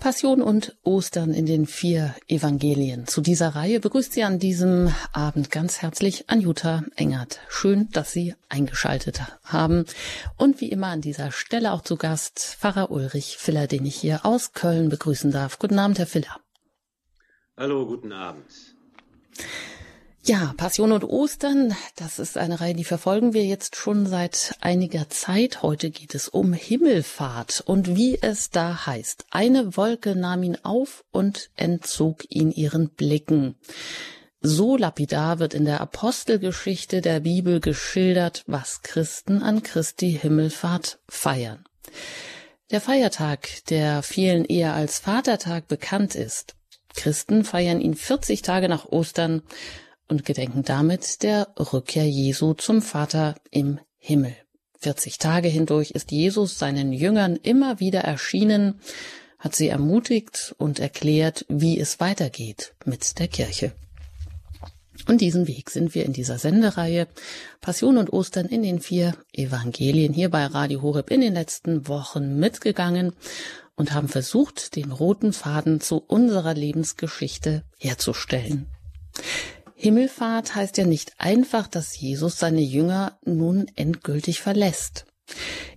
Passion und Ostern in den vier Evangelien. Zu dieser Reihe begrüßt Sie an diesem Abend ganz herzlich Anjuta Engert. Schön, dass Sie eingeschaltet haben. Und wie immer an dieser Stelle auch zu Gast Pfarrer Ulrich Filler, den ich hier aus Köln begrüßen darf. Guten Abend, Herr Filler. Hallo, guten Abend. Ja, Passion und Ostern, das ist eine Reihe, die verfolgen wir jetzt schon seit einiger Zeit. Heute geht es um Himmelfahrt und wie es da heißt. Eine Wolke nahm ihn auf und entzog ihn ihren Blicken. So lapidar wird in der Apostelgeschichte der Bibel geschildert, was Christen an Christi Himmelfahrt feiern. Der Feiertag, der vielen eher als Vatertag bekannt ist. Christen feiern ihn 40 Tage nach Ostern und gedenken damit der Rückkehr Jesu zum Vater im Himmel. 40 Tage hindurch ist Jesus seinen Jüngern immer wieder erschienen, hat sie ermutigt und erklärt, wie es weitergeht mit der Kirche. Und diesen Weg sind wir in dieser Sendereihe Passion und Ostern in den vier Evangelien hier bei Radio Horeb in den letzten Wochen mitgegangen und haben versucht, den roten Faden zu unserer Lebensgeschichte herzustellen. Himmelfahrt heißt ja nicht einfach, dass Jesus seine Jünger nun endgültig verlässt.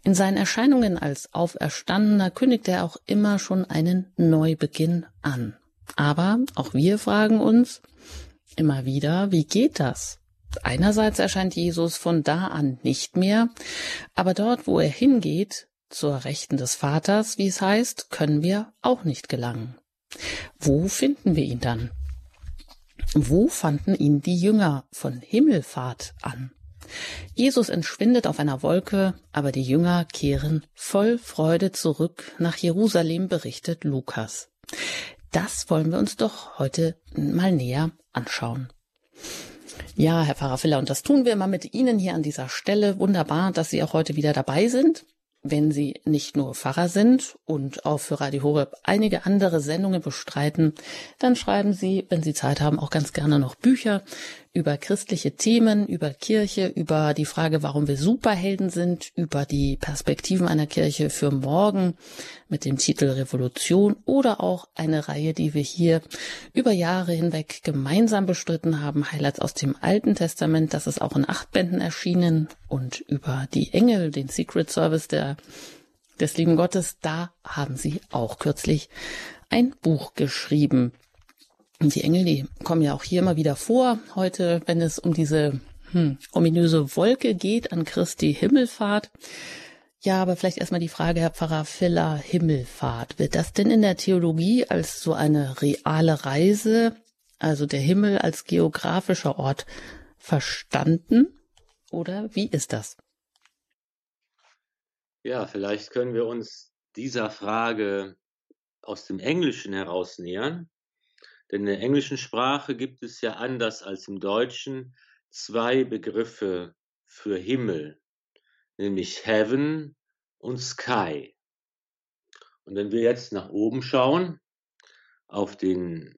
In seinen Erscheinungen als Auferstandener kündigt er auch immer schon einen Neubeginn an. Aber auch wir fragen uns immer wieder, wie geht das? Einerseits erscheint Jesus von da an nicht mehr, aber dort, wo er hingeht, zur Rechten des Vaters, wie es heißt, können wir auch nicht gelangen. Wo finden wir ihn dann? Wo fanden ihn die Jünger von Himmelfahrt an? Jesus entschwindet auf einer Wolke, aber die Jünger kehren voll Freude zurück nach Jerusalem, berichtet Lukas. Das wollen wir uns doch heute mal näher anschauen. Ja, Herr Pfarrer Filler, und das tun wir immer mit Ihnen hier an dieser Stelle. Wunderbar, dass Sie auch heute wieder dabei sind wenn Sie nicht nur Pfarrer sind und auch für Radio Horeb einige andere Sendungen bestreiten, dann schreiben Sie, wenn Sie Zeit haben, auch ganz gerne noch Bücher über christliche Themen, über Kirche, über die Frage, warum wir Superhelden sind, über die Perspektiven einer Kirche für morgen mit dem Titel Revolution oder auch eine Reihe, die wir hier über Jahre hinweg gemeinsam bestritten haben, Highlights aus dem Alten Testament, das ist auch in acht Bänden erschienen und über die Engel, den Secret Service der des lieben Gottes, da haben sie auch kürzlich ein Buch geschrieben. Und die Engel, die kommen ja auch hier immer wieder vor. Heute, wenn es um diese hm, ominöse Wolke geht an Christi Himmelfahrt. Ja, aber vielleicht erstmal die Frage, Herr Pfarrer Filler, Himmelfahrt. Wird das denn in der Theologie als so eine reale Reise, also der Himmel als geografischer Ort, verstanden? Oder wie ist das? Ja, vielleicht können wir uns dieser Frage aus dem Englischen heraus nähern. Denn in der englischen Sprache gibt es ja anders als im Deutschen zwei Begriffe für Himmel, nämlich Heaven und Sky. Und wenn wir jetzt nach oben schauen, auf den,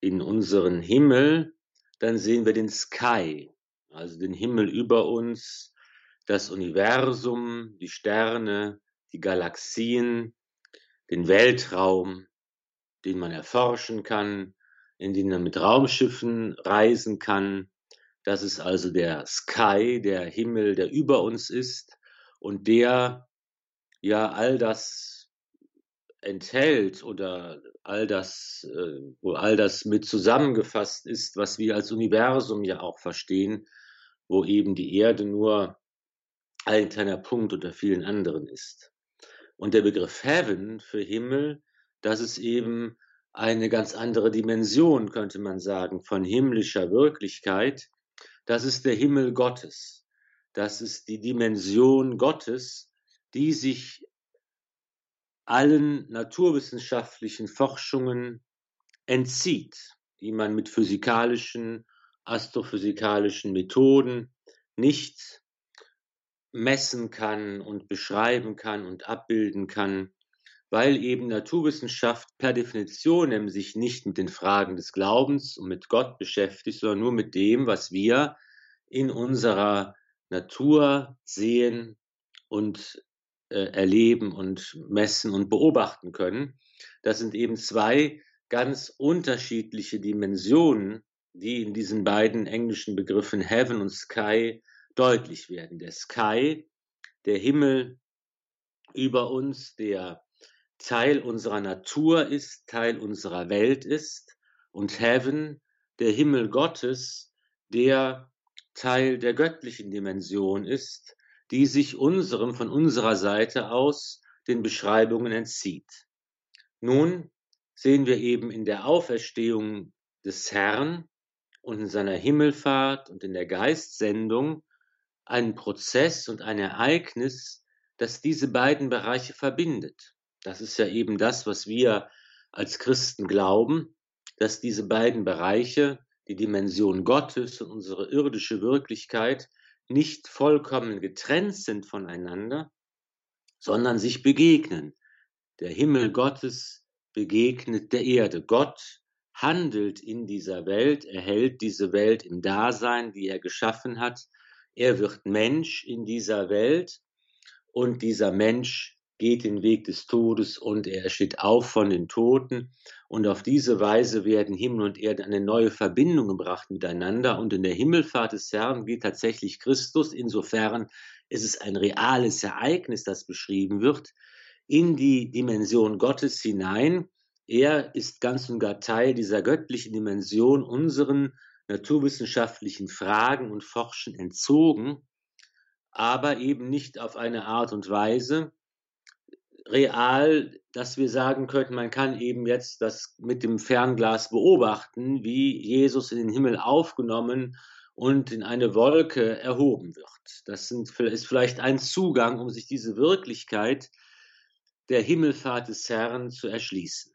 in unseren Himmel, dann sehen wir den Sky, also den Himmel über uns, das Universum, die Sterne, die Galaxien, den Weltraum, den man erforschen kann, in denen man mit Raumschiffen reisen kann. Das ist also der Sky, der Himmel, der über uns ist und der ja all das enthält oder all das, äh, wo all das mit zusammengefasst ist, was wir als Universum ja auch verstehen, wo eben die Erde nur ein kleiner Punkt unter vielen anderen ist. Und der Begriff Heaven für Himmel, das ist eben eine ganz andere Dimension, könnte man sagen, von himmlischer Wirklichkeit. Das ist der Himmel Gottes. Das ist die Dimension Gottes, die sich allen naturwissenschaftlichen Forschungen entzieht, die man mit physikalischen, astrophysikalischen Methoden nicht messen kann und beschreiben kann und abbilden kann weil eben Naturwissenschaft per Definition sich nicht mit den Fragen des Glaubens und mit Gott beschäftigt, sondern nur mit dem, was wir in unserer Natur sehen und äh, erleben und messen und beobachten können. Das sind eben zwei ganz unterschiedliche Dimensionen, die in diesen beiden englischen Begriffen Heaven und Sky deutlich werden. Der Sky, der Himmel über uns, der Teil unserer Natur ist, Teil unserer Welt ist, und Heaven, der Himmel Gottes, der Teil der göttlichen Dimension ist, die sich unserem von unserer Seite aus den Beschreibungen entzieht. Nun sehen wir eben in der Auferstehung des Herrn und in seiner Himmelfahrt und in der Geistsendung einen Prozess und ein Ereignis, das diese beiden Bereiche verbindet. Das ist ja eben das, was wir als Christen glauben, dass diese beiden Bereiche, die Dimension Gottes und unsere irdische Wirklichkeit, nicht vollkommen getrennt sind voneinander, sondern sich begegnen. Der Himmel Gottes begegnet der Erde. Gott handelt in dieser Welt, er hält diese Welt im Dasein, die er geschaffen hat. Er wird Mensch in dieser Welt und dieser Mensch geht den Weg des Todes und er steht auf von den Toten. Und auf diese Weise werden Himmel und Erde eine neue Verbindung gebracht miteinander. Und in der Himmelfahrt des Herrn geht tatsächlich Christus. Insofern ist es ein reales Ereignis, das beschrieben wird, in die Dimension Gottes hinein. Er ist ganz und gar Teil dieser göttlichen Dimension unseren naturwissenschaftlichen Fragen und Forschen entzogen, aber eben nicht auf eine Art und Weise, real, dass wir sagen könnten, man kann eben jetzt das mit dem Fernglas beobachten, wie Jesus in den Himmel aufgenommen und in eine Wolke erhoben wird. Das sind, ist vielleicht ein Zugang, um sich diese Wirklichkeit der Himmelfahrt des Herrn zu erschließen.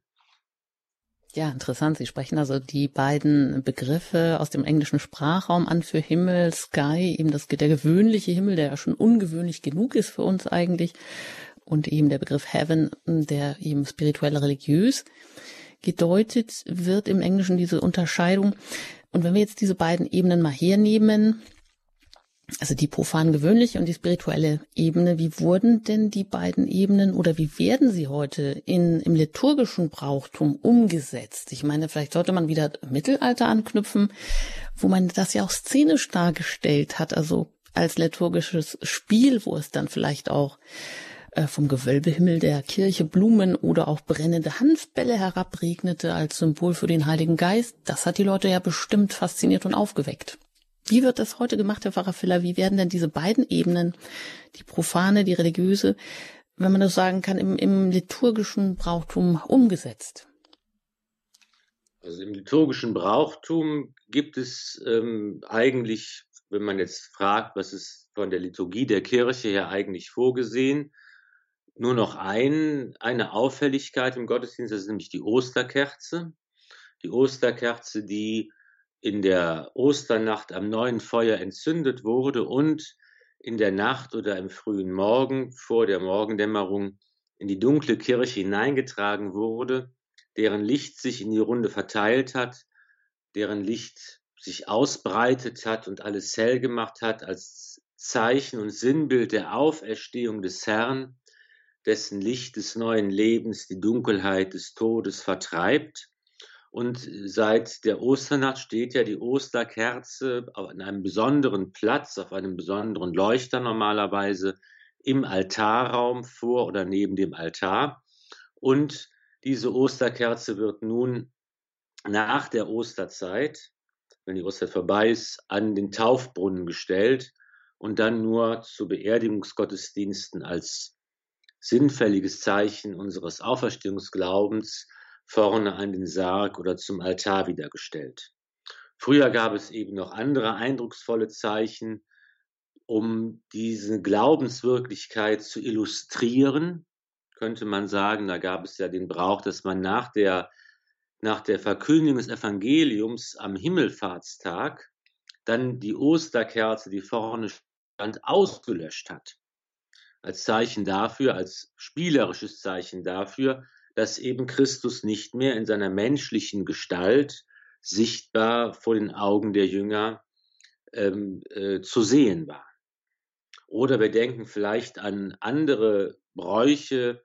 Ja, interessant. Sie sprechen also die beiden Begriffe aus dem englischen Sprachraum an für Himmel, Sky, eben das, der gewöhnliche Himmel, der ja schon ungewöhnlich genug ist für uns eigentlich, und eben der Begriff Heaven, der eben spirituell religiös gedeutet wird im Englischen, diese Unterscheidung. Und wenn wir jetzt diese beiden Ebenen mal hernehmen, also die profan gewöhnliche und die spirituelle Ebene, wie wurden denn die beiden Ebenen oder wie werden sie heute in, im liturgischen Brauchtum umgesetzt? Ich meine, vielleicht sollte man wieder Mittelalter anknüpfen, wo man das ja auch szenisch dargestellt hat, also als liturgisches Spiel, wo es dann vielleicht auch äh, vom Gewölbehimmel der Kirche Blumen oder auch brennende Hanfbälle herabregnete als Symbol für den Heiligen Geist, das hat die Leute ja bestimmt fasziniert und aufgeweckt. Wie wird das heute gemacht, Herr Pfarrer Filler? Wie werden denn diese beiden Ebenen, die profane, die religiöse, wenn man das sagen kann, im, im liturgischen Brauchtum umgesetzt? Also im liturgischen Brauchtum gibt es ähm, eigentlich, wenn man jetzt fragt, was ist von der Liturgie der Kirche her eigentlich vorgesehen, nur noch ein, eine Auffälligkeit im Gottesdienst, das ist nämlich die Osterkerze. Die Osterkerze, die in der Osternacht am neuen Feuer entzündet wurde und in der Nacht oder im frühen Morgen vor der Morgendämmerung in die dunkle Kirche hineingetragen wurde, deren Licht sich in die Runde verteilt hat, deren Licht sich ausbreitet hat und alles hell gemacht hat als Zeichen und Sinnbild der Auferstehung des Herrn, dessen Licht des neuen Lebens die Dunkelheit des Todes vertreibt. Und seit der Osternacht steht ja die Osterkerze an einem besonderen Platz, auf einem besonderen Leuchter normalerweise im Altarraum vor oder neben dem Altar. Und diese Osterkerze wird nun nach der Osterzeit, wenn die Osterzeit vorbei ist, an den Taufbrunnen gestellt und dann nur zu Beerdigungsgottesdiensten als sinnfälliges Zeichen unseres Auferstehungsglaubens vorne an den Sarg oder zum Altar wiedergestellt. Früher gab es eben noch andere eindrucksvolle Zeichen, um diese Glaubenswirklichkeit zu illustrieren, könnte man sagen. Da gab es ja den Brauch, dass man nach der, nach der Verkündigung des Evangeliums am Himmelfahrtstag dann die Osterkerze, die vorne stand, ausgelöscht hat als Zeichen dafür, als spielerisches Zeichen dafür, dass eben Christus nicht mehr in seiner menschlichen Gestalt sichtbar vor den Augen der Jünger ähm, äh, zu sehen war. Oder wir denken vielleicht an andere Bräuche.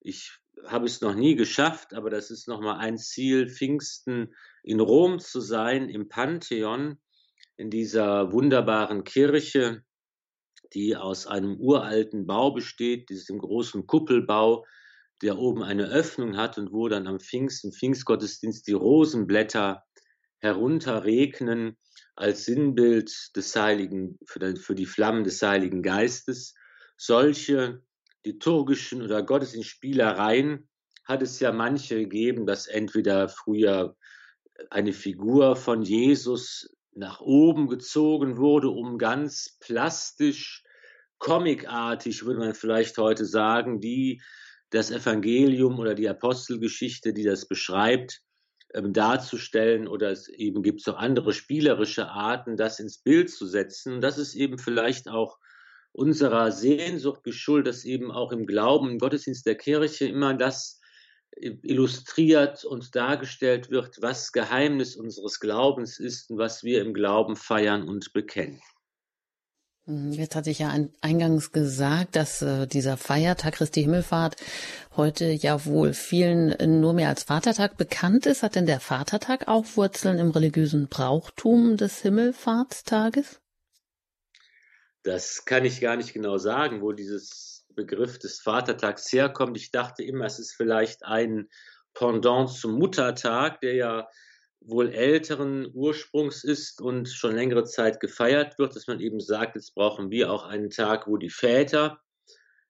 Ich habe es noch nie geschafft, aber das ist nochmal ein Ziel, Pfingsten in Rom zu sein, im Pantheon, in dieser wunderbaren Kirche, die aus einem uralten Bau besteht, diesem großen Kuppelbau, der oben eine Öffnung hat und wo dann am Pfingsten, Pfingstgottesdienst die Rosenblätter herunterregnen als Sinnbild des Heiligen, für die Flammen des Heiligen Geistes. Solche liturgischen oder Gottesdienstspielereien hat es ja manche gegeben, dass entweder früher eine Figur von Jesus nach oben gezogen wurde, um ganz plastisch, comicartig, würde man vielleicht heute sagen, die das Evangelium oder die Apostelgeschichte, die das beschreibt, ähm, darzustellen oder es eben gibt so andere spielerische Arten, das ins Bild zu setzen. Das ist eben vielleicht auch unserer Sehnsucht geschuldet, dass eben auch im Glauben, im Gottesdienst der Kirche immer das illustriert und dargestellt wird, was Geheimnis unseres Glaubens ist und was wir im Glauben feiern und bekennen. Mhm, jetzt hatte ich ja eingangs gesagt, dass äh, dieser Feiertag Christi Himmelfahrt heute ja wohl vielen nur mehr als Vatertag bekannt ist. Hat denn der Vatertag auch Wurzeln im religiösen Brauchtum des Himmelfahrtstages? Das kann ich gar nicht genau sagen, wo dieses Begriff des Vatertags herkommt. Ich dachte immer, es ist vielleicht ein Pendant zum Muttertag, der ja wohl älteren Ursprungs ist und schon längere Zeit gefeiert wird, dass man eben sagt, jetzt brauchen wir auch einen Tag, wo die Väter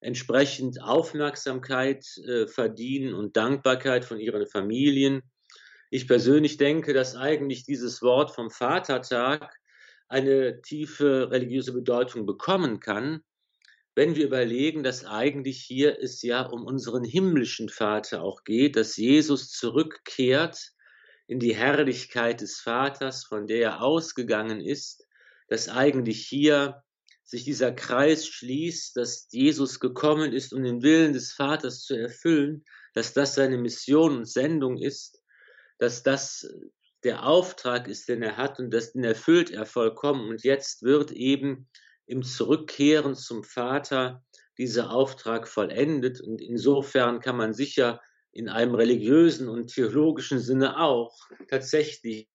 entsprechend Aufmerksamkeit äh, verdienen und Dankbarkeit von ihren Familien. Ich persönlich denke, dass eigentlich dieses Wort vom Vatertag eine tiefe religiöse Bedeutung bekommen kann, wenn wir überlegen, dass eigentlich hier es ja um unseren himmlischen Vater auch geht, dass Jesus zurückkehrt in die Herrlichkeit des Vaters, von der er ausgegangen ist, dass eigentlich hier sich dieser Kreis schließt, dass Jesus gekommen ist, um den Willen des Vaters zu erfüllen, dass das seine Mission und Sendung ist, dass das der Auftrag ist, den er hat und das, den erfüllt er vollkommen. Und jetzt wird eben im Zurückkehren zum Vater dieser Auftrag vollendet. Und insofern kann man sicher in einem religiösen und theologischen Sinne auch tatsächlich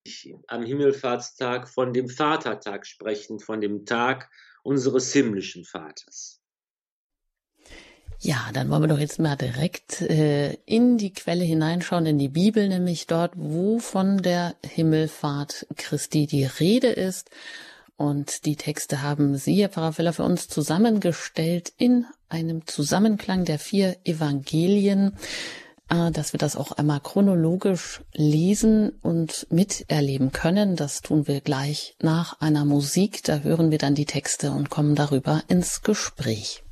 am Himmelfahrtstag von dem Vatertag sprechen, von dem Tag unseres himmlischen Vaters. Ja, dann wollen wir doch jetzt mal direkt äh, in die Quelle hineinschauen, in die Bibel, nämlich dort, wo von der Himmelfahrt Christi die Rede ist. Und die Texte haben Sie, Herr Pfarrer Feller, für uns zusammengestellt in einem Zusammenklang der vier Evangelien, äh, dass wir das auch einmal chronologisch lesen und miterleben können. Das tun wir gleich nach einer Musik. Da hören wir dann die Texte und kommen darüber ins Gespräch.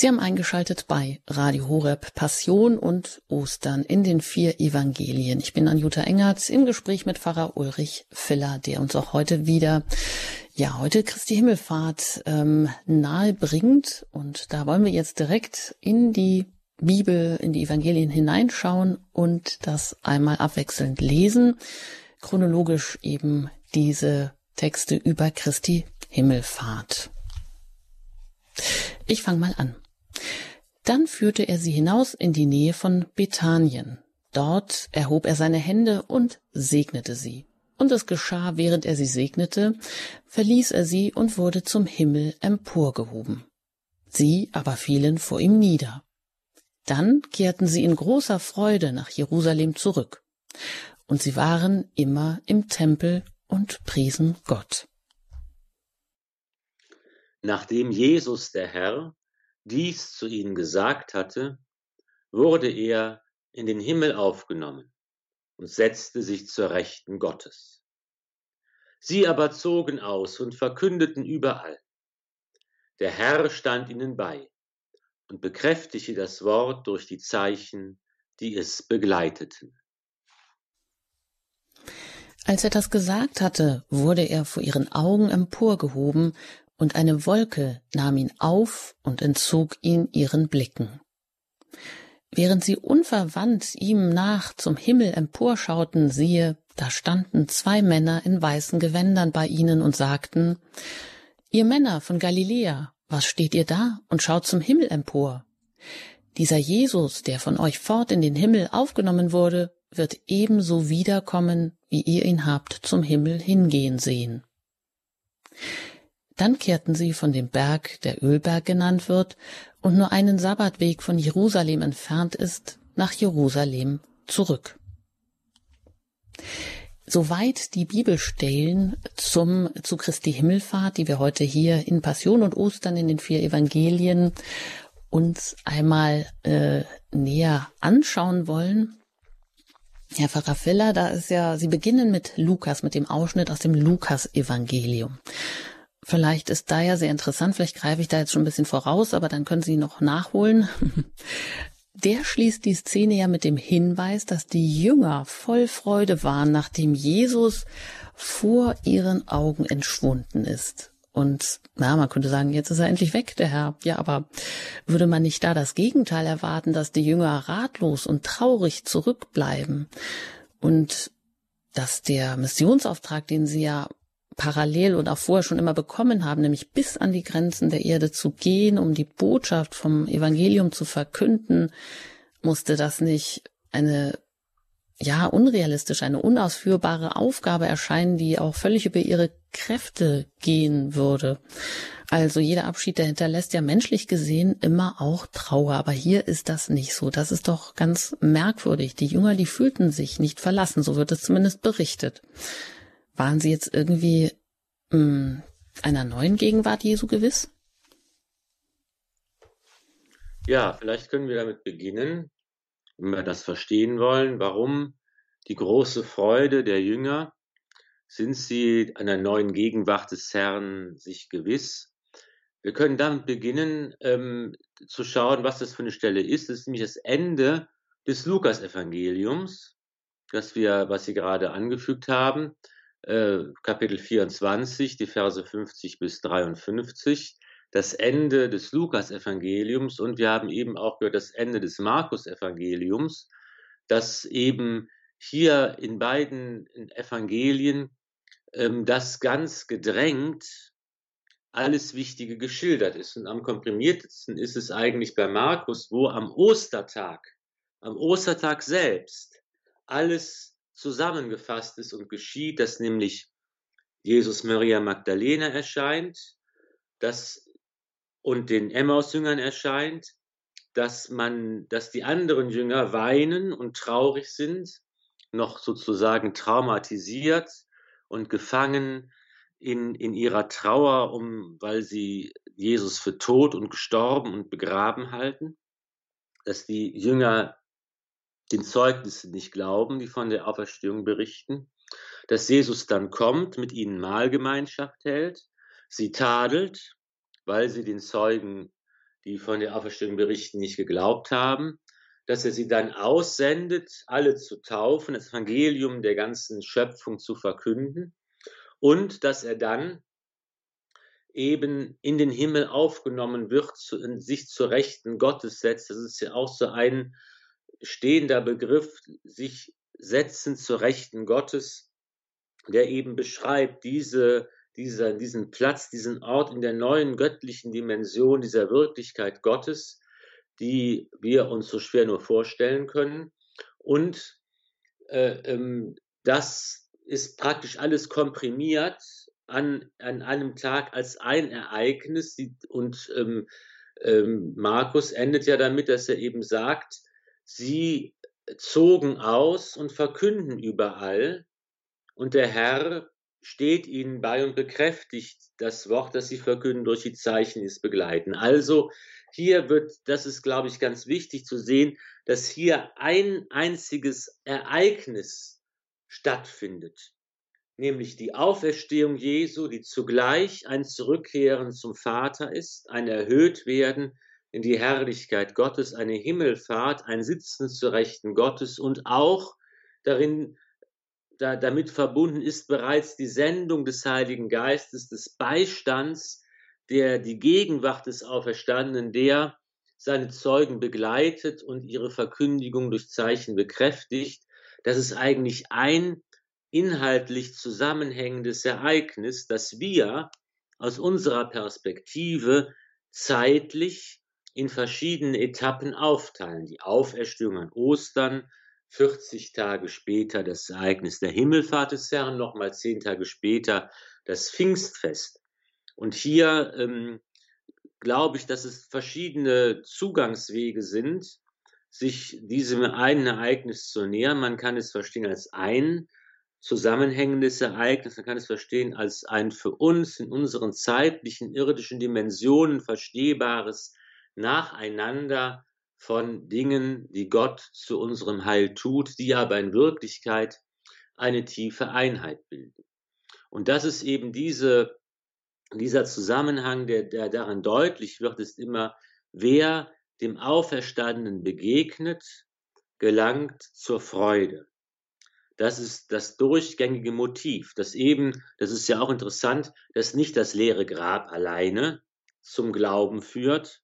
Sie haben eingeschaltet bei Radio Horeb Passion und Ostern in den vier Evangelien. Ich bin Anjuta Engertz im Gespräch mit Pfarrer Ulrich Filler, der uns auch heute wieder, ja, heute Christi Himmelfahrt ähm, nahe bringt. Und da wollen wir jetzt direkt in die Bibel, in die Evangelien hineinschauen und das einmal abwechselnd lesen. Chronologisch eben diese Texte über Christi Himmelfahrt. Ich fange mal an. Dann führte er sie hinaus in die Nähe von Bethanien. Dort erhob er seine Hände und segnete sie. Und es geschah, während er sie segnete, verließ er sie und wurde zum Himmel emporgehoben. Sie aber fielen vor ihm nieder. Dann kehrten sie in großer Freude nach Jerusalem zurück. Und sie waren immer im Tempel und priesen Gott. Nachdem Jesus der Herr dies zu ihnen gesagt hatte, wurde er in den Himmel aufgenommen und setzte sich zur Rechten Gottes. Sie aber zogen aus und verkündeten überall. Der Herr stand ihnen bei und bekräftigte das Wort durch die Zeichen, die es begleiteten. Als er das gesagt hatte, wurde er vor ihren Augen emporgehoben und eine Wolke nahm ihn auf und entzog ihn ihren Blicken. Während sie unverwandt ihm nach zum Himmel emporschauten, siehe, da standen zwei Männer in weißen Gewändern bei ihnen und sagten, Ihr Männer von Galiläa, was steht ihr da und schaut zum Himmel empor? Dieser Jesus, der von euch fort in den Himmel aufgenommen wurde, wird ebenso wiederkommen, wie ihr ihn habt zum Himmel hingehen sehen. Dann kehrten sie von dem Berg, der Ölberg genannt wird, und nur einen Sabbatweg von Jerusalem entfernt ist, nach Jerusalem zurück. Soweit die Bibelstellen zum, zu Christi Himmelfahrt, die wir heute hier in Passion und Ostern in den vier Evangelien uns einmal äh, näher anschauen wollen. Herr Pfarrer Filler, da ist ja, Sie beginnen mit Lukas, mit dem Ausschnitt aus dem Lukas-Evangelium. Vielleicht ist da ja sehr interessant, vielleicht greife ich da jetzt schon ein bisschen voraus, aber dann können Sie noch nachholen. Der schließt die Szene ja mit dem Hinweis, dass die Jünger voll Freude waren, nachdem Jesus vor ihren Augen entschwunden ist. Und na, man könnte sagen, jetzt ist er endlich weg, der Herr. Ja, aber würde man nicht da das Gegenteil erwarten, dass die Jünger ratlos und traurig zurückbleiben und dass der Missionsauftrag, den sie ja parallel und auch vorher schon immer bekommen haben, nämlich bis an die Grenzen der Erde zu gehen, um die Botschaft vom Evangelium zu verkünden, musste das nicht eine ja unrealistisch, eine unausführbare Aufgabe erscheinen, die auch völlig über ihre Kräfte gehen würde. Also jeder Abschied, der hinterlässt ja menschlich gesehen immer auch Trauer. Aber hier ist das nicht so. Das ist doch ganz merkwürdig. Die Jünger, die fühlten sich nicht verlassen. So wird es zumindest berichtet. Waren Sie jetzt irgendwie mh, hm, einer neuen Gegenwart Jesu gewiss? Ja, vielleicht können wir damit beginnen, wenn wir das verstehen wollen, warum die große Freude der Jünger, sind sie einer neuen Gegenwart des Herrn sich gewiss. Wir können damit beginnen, ähm, zu schauen, was das für eine Stelle ist. Das ist nämlich das Ende des Lukas-Evangeliums, das wir, was Sie gerade angefügt haben. Äh, Kapitel 24, die Verse 50 bis 53, das Ende des Lukas-Evangeliums und wir haben eben auch gehört das Ende des Markus-Evangeliums, das eben hier in beiden Evangelien ähm, das ganz gedrängt alles Wichtige geschildert ist. Und am komprimiertesten ist es eigentlich bei Markus, wo am Ostertag, am Ostertag selbst, alles zusammengefasst ist und geschieht, dass nämlich Jesus Maria Magdalena erscheint, dass und den Emmaus-Jüngern erscheint, dass man, dass die anderen Jünger weinen und traurig sind, noch sozusagen traumatisiert und gefangen in, in ihrer Trauer, um, weil sie Jesus für tot und gestorben und begraben halten, dass die Jünger den Zeugnissen nicht glauben, die von der Auferstehung berichten, dass Jesus dann kommt, mit ihnen Mahlgemeinschaft hält, sie tadelt, weil sie den Zeugen, die von der Auferstehung berichten, nicht geglaubt haben, dass er sie dann aussendet, alle zu taufen, das Evangelium der ganzen Schöpfung zu verkünden und dass er dann eben in den Himmel aufgenommen wird, sich zur Rechten Gottes setzt. Das ist ja auch so ein stehender Begriff, sich setzen zur Rechten Gottes, der eben beschreibt diese, dieser, diesen Platz, diesen Ort in der neuen göttlichen Dimension dieser Wirklichkeit Gottes, die wir uns so schwer nur vorstellen können. Und äh, ähm, das ist praktisch alles komprimiert an, an einem Tag als ein Ereignis. Und ähm, ähm, Markus endet ja damit, dass er eben sagt, Sie zogen aus und verkünden überall, und der Herr steht ihnen bei und bekräftigt das Wort, das sie verkünden, durch die Zeichen, es begleiten. Also hier wird, das ist, glaube ich, ganz wichtig zu sehen, dass hier ein einziges Ereignis stattfindet, nämlich die Auferstehung Jesu, die zugleich ein Zurückkehren zum Vater ist, ein Erhöhtwerden in die Herrlichkeit Gottes, eine Himmelfahrt, ein Sitzen zur Rechten Gottes und auch darin, da, damit verbunden ist bereits die Sendung des Heiligen Geistes, des Beistands, der die Gegenwart des Auferstandenen, der seine Zeugen begleitet und ihre Verkündigung durch Zeichen bekräftigt. Das ist eigentlich ein inhaltlich zusammenhängendes Ereignis, das wir aus unserer Perspektive zeitlich in verschiedene Etappen aufteilen. Die Auferstehung an Ostern, 40 Tage später das Ereignis der Himmelfahrt des Herrn, nochmal zehn Tage später das Pfingstfest. Und hier ähm, glaube ich, dass es verschiedene Zugangswege sind, sich diesem einen Ereignis zu nähern. Man kann es verstehen als ein zusammenhängendes Ereignis, man kann es verstehen als ein für uns in unseren zeitlichen irdischen Dimensionen verstehbares Nacheinander von Dingen, die Gott zu unserem Heil tut, die aber in Wirklichkeit eine tiefe Einheit bilden. Und das ist eben diese, dieser Zusammenhang, der, der darin deutlich wird, ist immer, wer dem Auferstandenen begegnet, gelangt zur Freude. Das ist das durchgängige Motiv, das eben, das ist ja auch interessant, dass nicht das leere Grab alleine zum Glauben führt,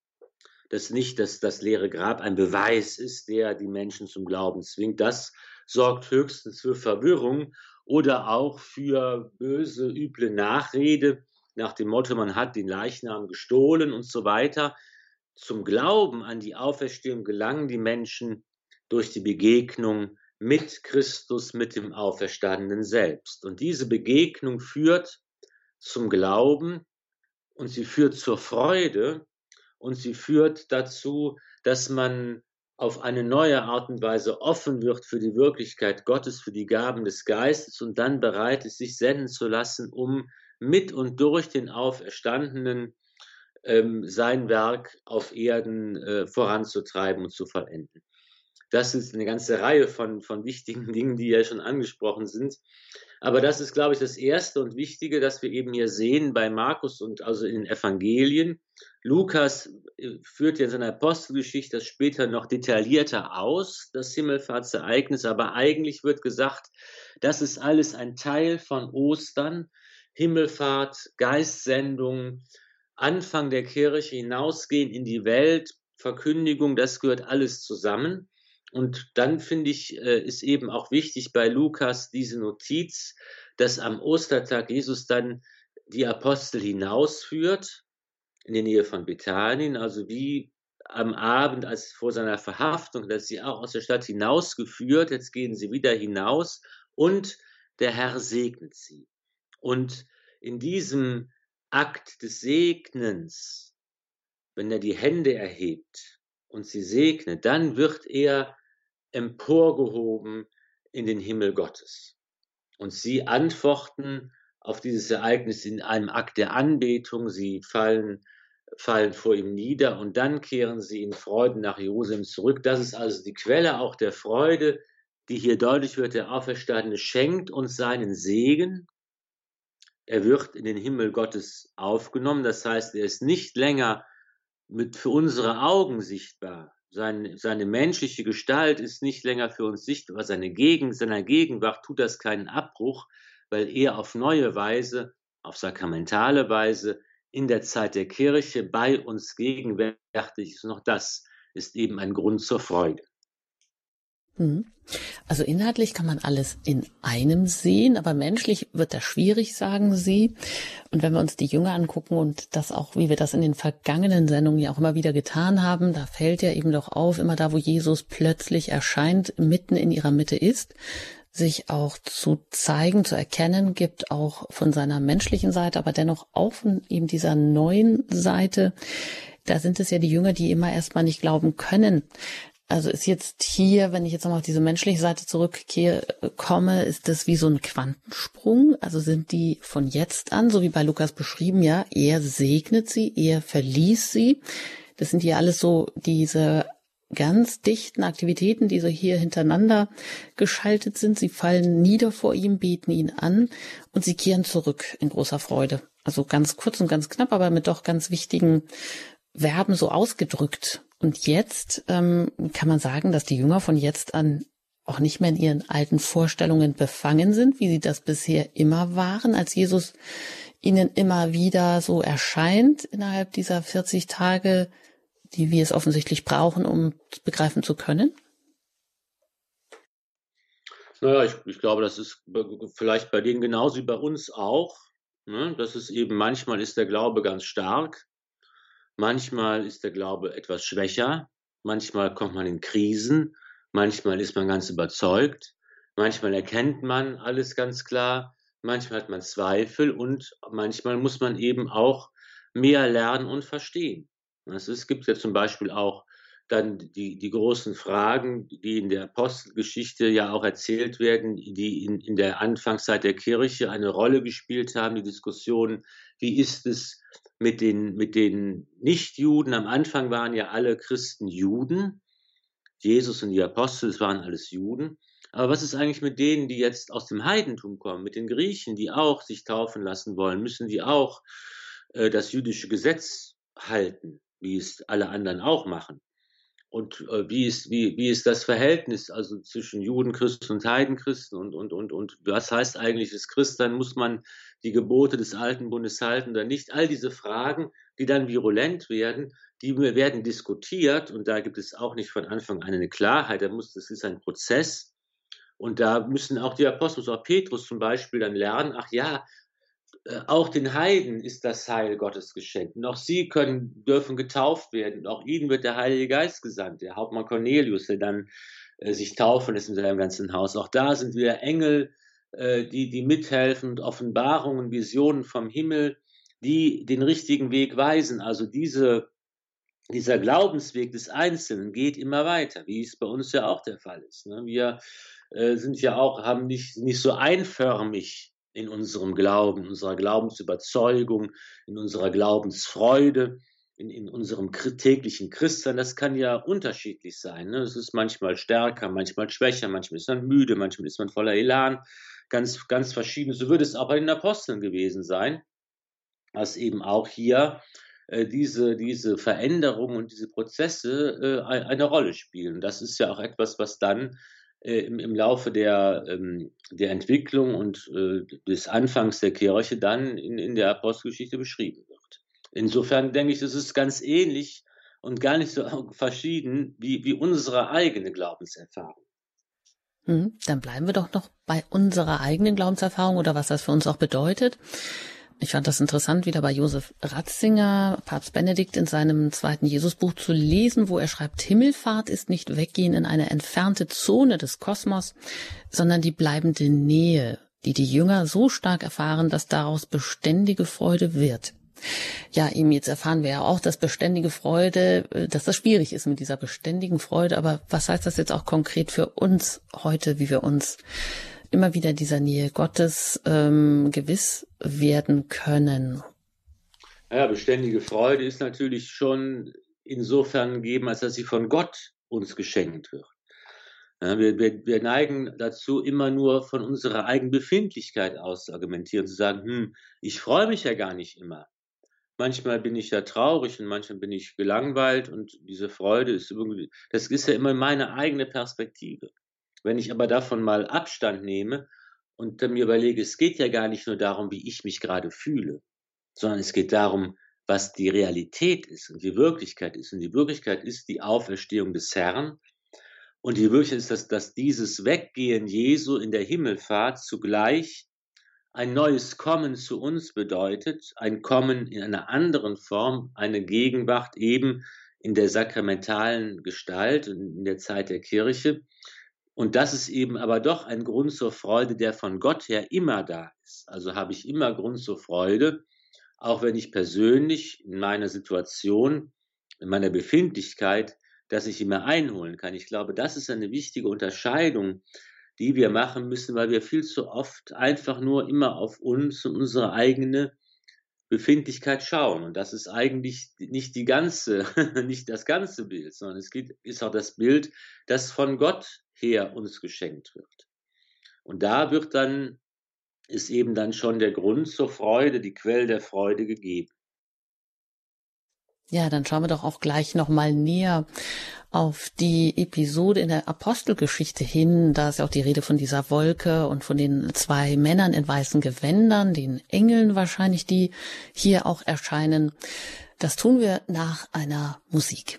dass nicht dass das leere Grab ein Beweis ist, der die Menschen zum Glauben zwingt. Das sorgt höchstens für Verwirrung oder auch für böse, üble Nachrede nach dem Motto, man hat den Leichnam gestohlen und so weiter. Zum Glauben an die Auferstehung gelangen die Menschen durch die Begegnung mit Christus, mit dem Auferstandenen selbst. Und diese Begegnung führt zum Glauben und sie führt zur Freude und sie führt dazu, dass man auf eine neue Art und Weise offen wird für die Wirklichkeit Gottes, für die Gaben des Geistes und dann bereit ist, sich senden zu lassen, um mit und durch den Auferstandenen ähm, sein Werk auf Erden äh, voranzutreiben und zu vollenden. Das ist eine ganze Reihe von, von wichtigen Dingen, die ja schon angesprochen sind. Aber das ist, glaube ich, das Erste und Wichtige, dass wir eben hier sehen bei Markus und also in den Evangelien. Lukas äh, führt ja in seiner Apostelgeschichte das später noch detaillierter aus, das Himmelfahrtsereignis, aber eigentlich wird gesagt, das ist alles ein Teil von Ostern, Himmelfahrt, Geistsendung, Anfang der Kirche, hinausgehen in die Welt, Verkündigung, das gehört alles zusammen. Und dann finde ich, äh, ist eben auch wichtig bei Lukas diese Notiz, dass am Ostertag Jesus dann die Apostel hinausführt in die Nähe von Bethanien, also wie am Abend als vor seiner Verhaftung, dass sie auch aus der Stadt hinausgeführt, jetzt gehen sie wieder hinaus und der Herr segnet sie. Und in diesem Akt des Segnens, wenn er die Hände erhebt und sie segnet, dann wird er emporgehoben in den Himmel Gottes. Und sie antworten auf dieses Ereignis in einem Akt der Anbetung. Sie fallen, fallen vor ihm nieder und dann kehren sie in Freuden nach Jerusalem zurück. Das ist also die Quelle auch der Freude, die hier deutlich wird. Der Auferstandene schenkt uns seinen Segen. Er wird in den Himmel Gottes aufgenommen. Das heißt, er ist nicht länger mit für unsere Augen sichtbar, sein, seine menschliche Gestalt ist nicht länger für uns sichtbar, seine Gegend, seiner Gegenwart tut das keinen Abbruch, weil er auf neue Weise, auf sakramentale Weise in der Zeit der Kirche bei uns gegenwärtig ist. Noch das ist eben ein Grund zur Freude. Mhm. Also inhaltlich kann man alles in einem sehen, aber menschlich wird das schwierig, sagen Sie. Und wenn wir uns die Jünger angucken und das auch, wie wir das in den vergangenen Sendungen ja auch immer wieder getan haben, da fällt ja eben doch auf, immer da, wo Jesus plötzlich erscheint, mitten in ihrer Mitte ist, sich auch zu zeigen, zu erkennen gibt, auch von seiner menschlichen Seite, aber dennoch auch von eben dieser neuen Seite. Da sind es ja die Jünger, die immer erstmal nicht glauben können, also ist jetzt hier, wenn ich jetzt nochmal auf diese menschliche Seite zurückkomme, ist das wie so ein Quantensprung? Also sind die von jetzt an, so wie bei Lukas beschrieben, ja, er segnet sie, er verließ sie. Das sind hier alles so diese ganz dichten Aktivitäten, die so hier hintereinander geschaltet sind. Sie fallen nieder vor ihm, beten ihn an und sie kehren zurück in großer Freude. Also ganz kurz und ganz knapp, aber mit doch ganz wichtigen Verben so ausgedrückt. Und jetzt ähm, kann man sagen, dass die Jünger von jetzt an auch nicht mehr in ihren alten Vorstellungen befangen sind, wie sie das bisher immer waren, als Jesus ihnen immer wieder so erscheint innerhalb dieser 40 Tage, die wir es offensichtlich brauchen, um begreifen zu können? Naja, ich, ich glaube, das ist vielleicht bei denen genauso wie bei uns auch. Ne? Das ist eben, manchmal ist der Glaube ganz stark, manchmal ist der Glaube etwas schwächer, manchmal kommt man in Krisen, manchmal ist man ganz überzeugt, manchmal erkennt man alles ganz klar, manchmal hat man Zweifel und manchmal muss man eben auch mehr lernen und verstehen. Es gibt ja zum Beispiel auch dann die, die großen Fragen, die in der Apostelgeschichte ja auch erzählt werden, die in, in der Anfangszeit der Kirche eine Rolle gespielt haben, die Diskussion, wie ist es mit den, mit den Nichtjuden? Am Anfang waren ja alle Christen Juden. Jesus und die Apostel, es waren alles Juden. Aber was ist eigentlich mit denen, die jetzt aus dem Heidentum kommen, mit den Griechen, die auch sich taufen lassen wollen? Müssen die auch äh, das jüdische Gesetz halten, wie es alle anderen auch machen? Und äh, wie, ist, wie, wie ist das Verhältnis also zwischen Judenchristen und Heidenchristen und, und, und, und was heißt eigentlich das Christsein? Muss man die Gebote des alten Bundes halten oder nicht? All diese Fragen, die dann virulent werden, die werden diskutiert und da gibt es auch nicht von Anfang an eine Klarheit. Da muss, das ist ein Prozess und da müssen auch die Apostel, auch Petrus zum Beispiel dann lernen, ach ja, auch den Heiden ist das Heil Gottes geschenkt. Auch sie können, dürfen getauft werden. Auch ihnen wird der Heilige Geist gesandt. Der Hauptmann Cornelius, der dann äh, sich taufen lässt in seinem ganzen Haus. Auch da sind wir Engel, äh, die, die mithelfen und Offenbarungen, Visionen vom Himmel, die den richtigen Weg weisen. Also diese, dieser Glaubensweg des Einzelnen geht immer weiter, wie es bei uns ja auch der Fall ist. Ne? Wir äh, sind ja auch, haben nicht, nicht so einförmig in unserem Glauben, in unserer Glaubensüberzeugung, in unserer Glaubensfreude, in, in unserem täglichen Christsein. Das kann ja unterschiedlich sein. Ne? Es ist manchmal stärker, manchmal schwächer, manchmal ist man müde, manchmal ist man voller Elan. Ganz, ganz verschieden. So würde es auch bei den Aposteln gewesen sein, dass eben auch hier äh, diese, diese Veränderungen und diese Prozesse äh, eine Rolle spielen. Das ist ja auch etwas, was dann im, im Laufe der, ähm, der Entwicklung und äh, des Anfangs der Kirche dann in, in der Apostelgeschichte beschrieben wird. Insofern denke ich, das ist ganz ähnlich und gar nicht so verschieden wie, wie unsere eigene Glaubenserfahrung. Hm, dann bleiben wir doch noch bei unserer eigenen Glaubenserfahrung oder was das für uns auch bedeutet. Ich fand das interessant, wieder bei Josef Ratzinger, Papst Benedikt in seinem zweiten Jesusbuch zu lesen, wo er schreibt, Himmelfahrt ist nicht Weggehen in eine entfernte Zone des Kosmos, sondern die bleibende Nähe, die die Jünger so stark erfahren, dass daraus beständige Freude wird. Ja, ihm jetzt erfahren wir ja auch, dass beständige Freude, äh, dass das schwierig ist mit dieser beständigen Freude. Aber was heißt das jetzt auch konkret für uns heute, wie wir uns immer wieder dieser Nähe Gottes ähm, gewiss werden können. Ja, beständige Freude ist natürlich schon insofern gegeben, als dass sie von Gott uns geschenkt wird. Ja, wir, wir, wir, neigen dazu, immer nur von unserer eigenen Befindlichkeit aus zu argumentieren, zu sagen, hm, ich freue mich ja gar nicht immer. Manchmal bin ich ja traurig und manchmal bin ich gelangweilt und diese Freude ist irgendwie, das ist ja immer meine eigene Perspektive. Wenn ich aber davon mal Abstand nehme und mir überlege, es geht ja gar nicht nur darum, wie ich mich gerade fühle, sondern es geht darum, was die Realität ist und die Wirklichkeit ist. Und die Wirklichkeit ist die Auferstehung des Herrn. Und die Wirklichkeit ist, dass, dass dieses Weggehen Jesu in der Himmelfahrt zugleich ein neues Kommen zu uns bedeutet, ein Kommen in einer anderen Form, eine Gegenwart eben in der sakramentalen Gestalt und in der Zeit der Kirche. Und das ist eben aber doch ein Grund zur Freude, der von Gott her immer da ist. Also habe ich immer Grund zur Freude, auch wenn ich persönlich in meiner Situation, in meiner Befindlichkeit, dass ich immer einholen kann. Ich glaube, das ist eine wichtige Unterscheidung, die wir machen müssen, weil wir viel zu oft einfach nur immer auf uns und unsere eigene Befindlichkeit schauen. Und das ist eigentlich nicht die ganze, nicht das ganze Bild, sondern es ist auch das Bild, das von Gott her uns geschenkt wird. Und da wird dann, ist eben dann schon der Grund zur Freude, die Quelle der Freude gegeben. Ja, dann schauen wir doch auch gleich nochmal näher auf die Episode in der Apostelgeschichte hin. Da ist ja auch die Rede von dieser Wolke und von den zwei Männern in weißen Gewändern, den Engeln wahrscheinlich, die hier auch erscheinen. Das tun wir nach einer Musik.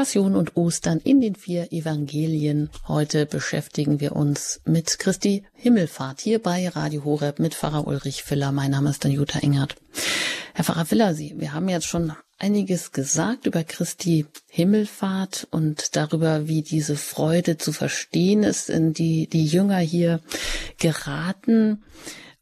Passion und Ostern in den vier Evangelien. Heute beschäftigen wir uns mit Christi Himmelfahrt hier bei Radio Horeb mit Pfarrer Ulrich Filler. Mein Name ist dann Jutta Engert. Herr Pfarrer Filler, Sie, wir haben jetzt schon einiges gesagt über Christi Himmelfahrt und darüber, wie diese Freude zu verstehen ist, in die die Jünger hier geraten.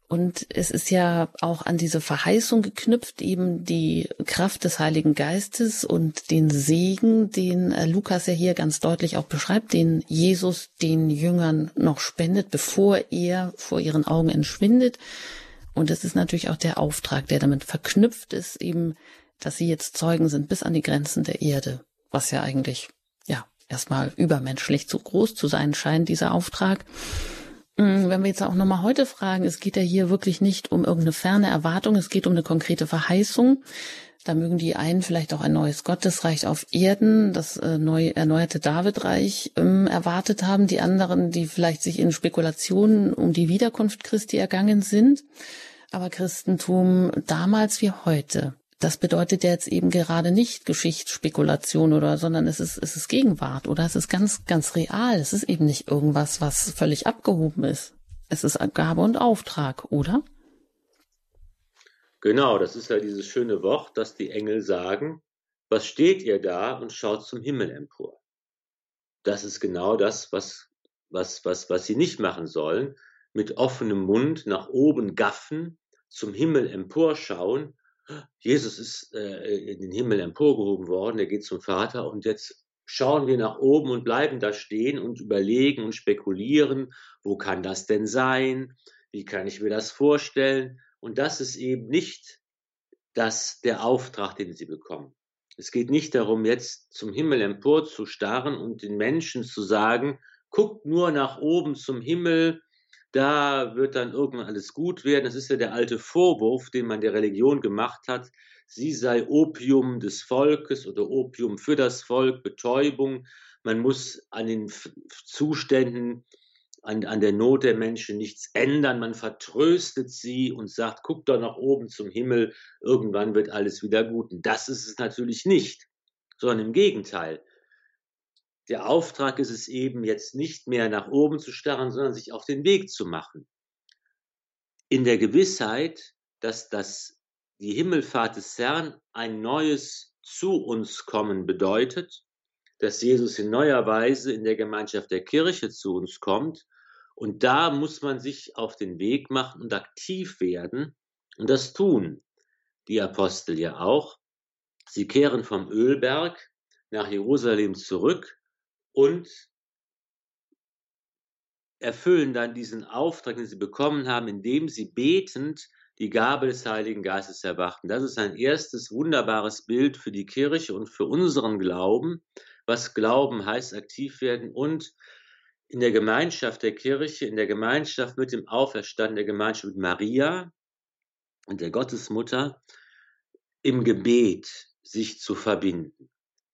Und es ist ja auch an diese Verheißung geknüpft, eben die Kraft des Heiligen Geistes und den Segen, den äh, Lukas ja hier ganz deutlich auch beschreibt, den Jesus den Jüngern noch spendet, bevor er vor ihren Augen entschwindet. Und es ist natürlich auch der Auftrag, der damit verknüpft ist, eben, dass sie jetzt Zeugen sind bis an die Grenzen der Erde, was ja eigentlich, ja, erstmal übermenschlich zu groß zu sein scheint, dieser Auftrag. Mm, wenn wir jetzt auch nochmal heute fragen, es geht ja hier wirklich nicht um irgendeine ferne Erwartung, es geht um eine konkrete Verheißung. Da mögen die einen vielleicht auch ein neues Gottesreich auf Erden, das äh, neu erneuerte Davidreich ähm, erwartet haben, die anderen, die vielleicht sich in Spekulationen um die Wiederkunft Christi ergangen sind. Aber Christentum damals wie heute das bedeutet ja jetzt eben gerade nicht Geschichtsspekulation oder, sondern es ist, es ist Gegenwart oder es ist ganz, ganz real. Es ist eben nicht irgendwas, was völlig abgehoben ist. Es ist Gabe und Auftrag, oder? Genau, das ist ja dieses schöne Wort, dass die Engel sagen, was steht ihr da und schaut zum Himmel empor? Das ist genau das, was, was, was, was sie nicht machen sollen, mit offenem Mund nach oben gaffen, zum Himmel emporschauen Jesus ist äh, in den Himmel emporgehoben worden, er geht zum Vater und jetzt schauen wir nach oben und bleiben da stehen und überlegen und spekulieren, wo kann das denn sein? Wie kann ich mir das vorstellen? Und das ist eben nicht das, der Auftrag, den sie bekommen. Es geht nicht darum, jetzt zum Himmel empor zu starren und den Menschen zu sagen, guckt nur nach oben zum Himmel, da wird dann irgendwann alles gut werden. Das ist ja der alte Vorwurf, den man der Religion gemacht hat. Sie sei Opium des Volkes oder Opium für das Volk, Betäubung. Man muss an den Zuständen, an, an der Not der Menschen nichts ändern. Man vertröstet sie und sagt, guck doch nach oben zum Himmel, irgendwann wird alles wieder gut. Und das ist es natürlich nicht, sondern im Gegenteil. Der Auftrag ist es eben jetzt nicht mehr nach oben zu starren, sondern sich auf den Weg zu machen. In der Gewissheit, dass das, die Himmelfahrt des Herrn ein neues zu uns kommen bedeutet, dass Jesus in neuer Weise in der Gemeinschaft der Kirche zu uns kommt. Und da muss man sich auf den Weg machen und aktiv werden. Und das tun die Apostel ja auch. Sie kehren vom Ölberg nach Jerusalem zurück und erfüllen dann diesen Auftrag, den sie bekommen haben, indem sie betend die Gabe des Heiligen Geistes erwarten. Das ist ein erstes wunderbares Bild für die Kirche und für unseren Glauben. Was Glauben heißt, aktiv werden und in der Gemeinschaft der Kirche, in der Gemeinschaft mit dem Auferstanden, der Gemeinschaft mit Maria und der Gottesmutter, im Gebet sich zu verbinden